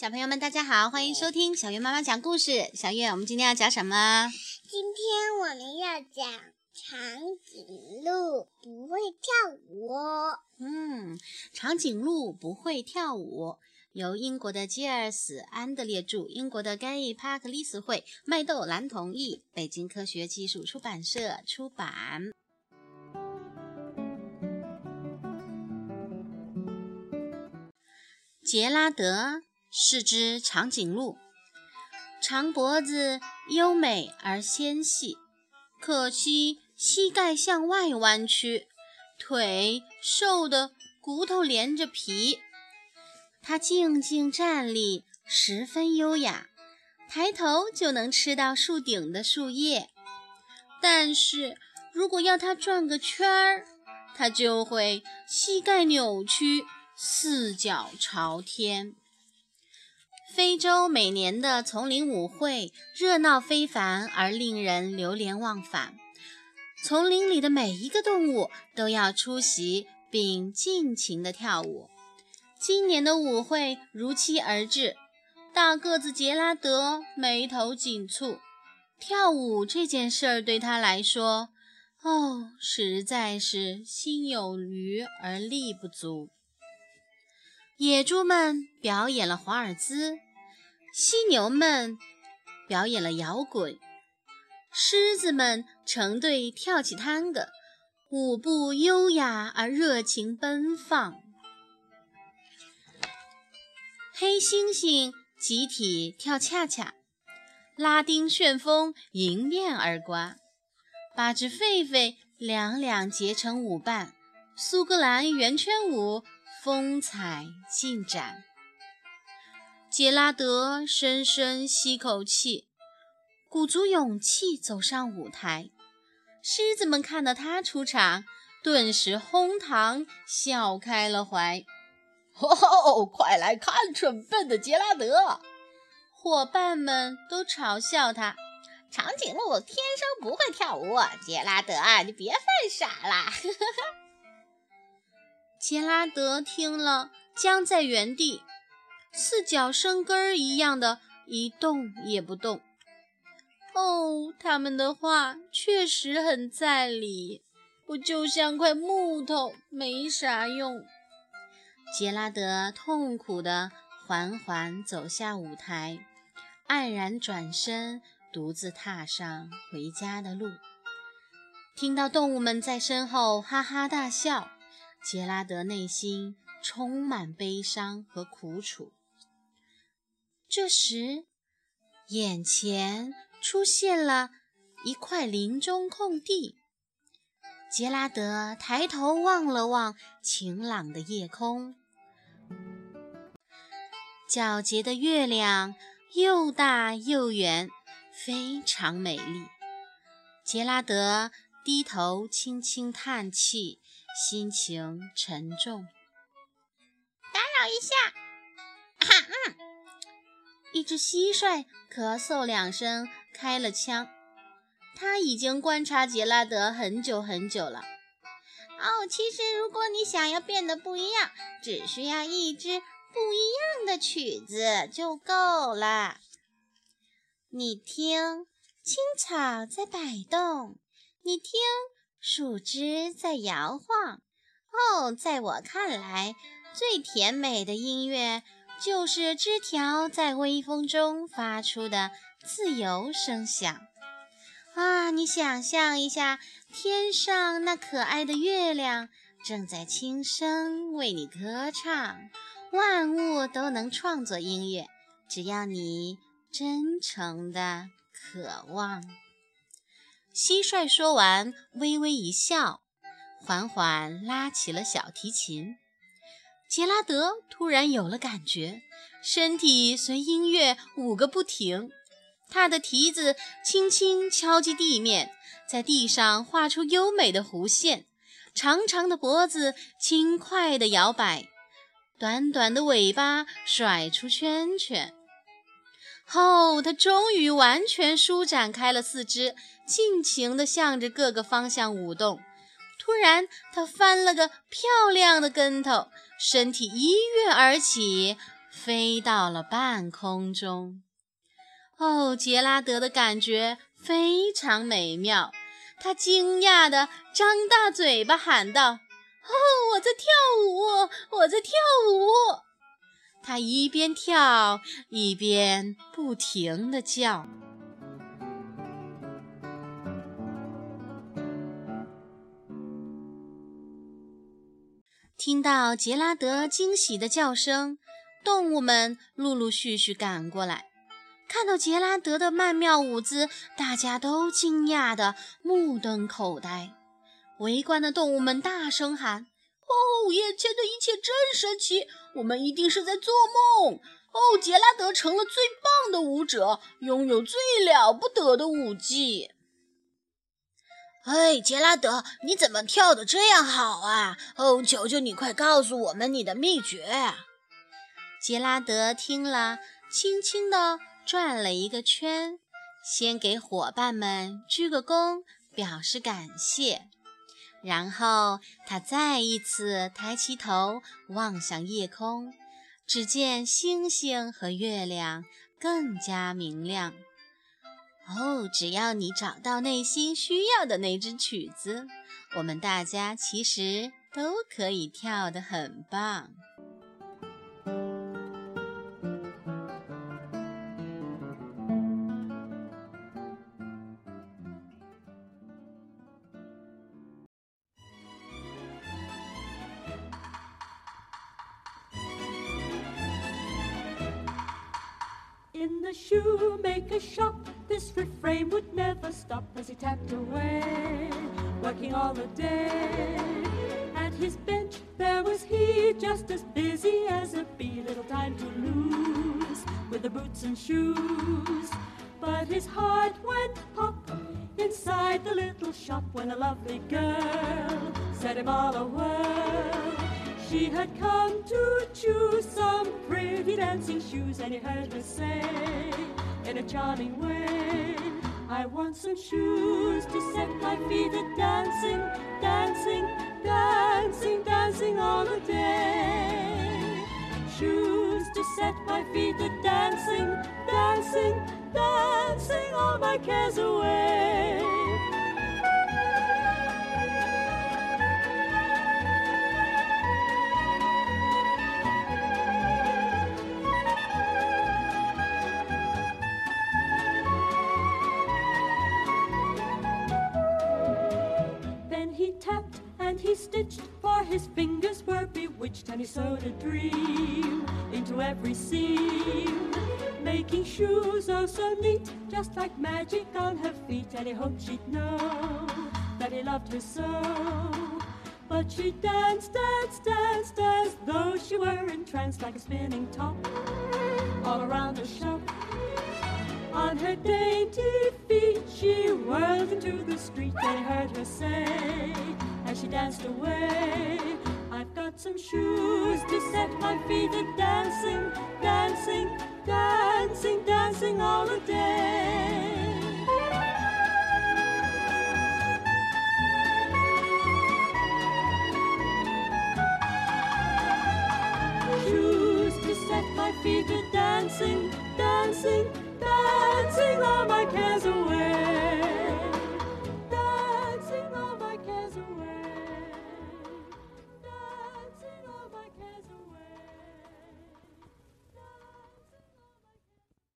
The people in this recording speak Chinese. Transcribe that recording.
小朋友们，大家好，欢迎收听小月妈妈讲故事。小月，我们今天要讲什么？今天我们要讲长颈鹿不会跳舞。嗯，长颈鹿不会跳舞，由英国的吉尔斯·安德烈著，英国的盖伊·帕克利斯绘，麦豆兰同意，北京科学技术出版社出版。杰拉德。是只长颈鹿，长脖子优美而纤细，可惜膝盖向外弯曲，腿瘦得骨头连着皮。它静静站立，十分优雅，抬头就能吃到树顶的树叶。但是如果要它转个圈儿，它就会膝盖扭曲，四脚朝天。非洲每年的丛林舞会热闹非凡，而令人流连忘返。丛林里的每一个动物都要出席并尽情地跳舞。今年的舞会如期而至，大个子杰拉德眉头紧蹙。跳舞这件事儿对他来说，哦，实在是心有余而力不足。野猪们表演了华尔兹，犀牛们表演了摇滚，狮子们成对跳起探戈，舞步优雅而热情奔放。黑猩猩集体跳恰恰，拉丁旋风迎面而刮，八只狒狒两两结成舞伴，苏格兰圆圈舞。风采尽展，杰拉德深深吸口气，鼓足勇气走上舞台。狮子们看到他出场，顿时哄堂笑开了怀。哦，快来看蠢笨的杰拉德！伙伴们都嘲笑他：长颈鹿天生不会跳舞。杰拉德，你别犯傻了！杰拉德听了，僵在原地，四脚生根儿一样的一动也不动。哦，他们的话确实很在理，我就像块木头，没啥用。杰拉德痛苦地缓缓走下舞台，黯然转身，独自踏上回家的路。听到动物们在身后哈哈大笑。杰拉德内心充满悲伤和苦楚。这时，眼前出现了一块林中空地。杰拉德抬头望了望晴朗的夜空，皎洁的月亮又大又圆，非常美丽。杰拉德低头轻轻叹气。心情沉重。打扰一下，哈嗯，一只蟋蟀咳嗽两声，开了枪。他已经观察杰拉德很久很久了。哦，其实如果你想要变得不一样，只需要一支不一样的曲子就够了。你听，青草在摆动。你听。树枝在摇晃。哦，在我看来，最甜美的音乐就是枝条在微风中发出的自由声响。啊，你想象一下，天上那可爱的月亮正在轻声为你歌唱。万物都能创作音乐，只要你真诚的渴望。蟋蟀说完，微微一笑，缓缓拉起了小提琴。杰拉德突然有了感觉，身体随音乐舞个不停。他的蹄子轻轻敲击地面，在地上画出优美的弧线；长长的脖子轻快地摇摆，短短的尾巴甩出圈圈。后，他终于完全舒展开了四肢，尽情地向着各个方向舞动。突然，他翻了个漂亮的跟头，身体一跃而起，飞到了半空中。哦，杰拉德的感觉非常美妙，他惊讶地张大嘴巴喊道：“哦，我在跳舞，我在跳舞！”他一边跳一边不停地叫。听到杰拉德惊喜的叫声，动物们陆陆续续赶过来。看到杰拉德的曼妙舞姿，大家都惊讶得目瞪口呆。围观的动物们大声喊：“哦，眼前的一切真神奇！我们一定是在做梦！哦，杰拉德成了最棒的舞者，拥有最了不得的舞技。”哎，杰拉德，你怎么跳得这样好啊？哦，求求你，快告诉我们你的秘诀！杰拉德听了，轻轻地转了一个圈，先给伙伴们鞠个躬，表示感谢。然后他再一次抬起头望向夜空，只见星星和月亮更加明亮。哦，只要你找到内心需要的那支曲子，我们大家其实都可以跳得很棒。The shoemaker's shop, this refrain would never stop as he tapped away, working all the day. At his bench, there was he, just as busy as a bee, little time to lose with the boots and shoes. But his heart went pop inside the little shop when a lovely girl set him all a whirl. She had come to choose some pretty dancing shoes, and he heard her say in a charming way, I want some shoes to set my feet a dancing, dancing, dancing, dancing all the day. Shoes to set my feet a dancing, dancing, dancing all my cares away. Tapped and he stitched, for his fingers were bewitched, and he sewed a dream into every seam, making shoes oh so neat, just like magic on her feet. And he hoped she'd know that he loved her so. But she danced, danced, danced as though she were entranced like a spinning top all around the shop. On her dainty feet she whirled into the street, they heard her say, as she danced away, I've got some shoes to set my feet a dancing, dancing, dancing, dancing all the day. Shoes to set my feet a dancing, dancing dancing, dancing all my cares away.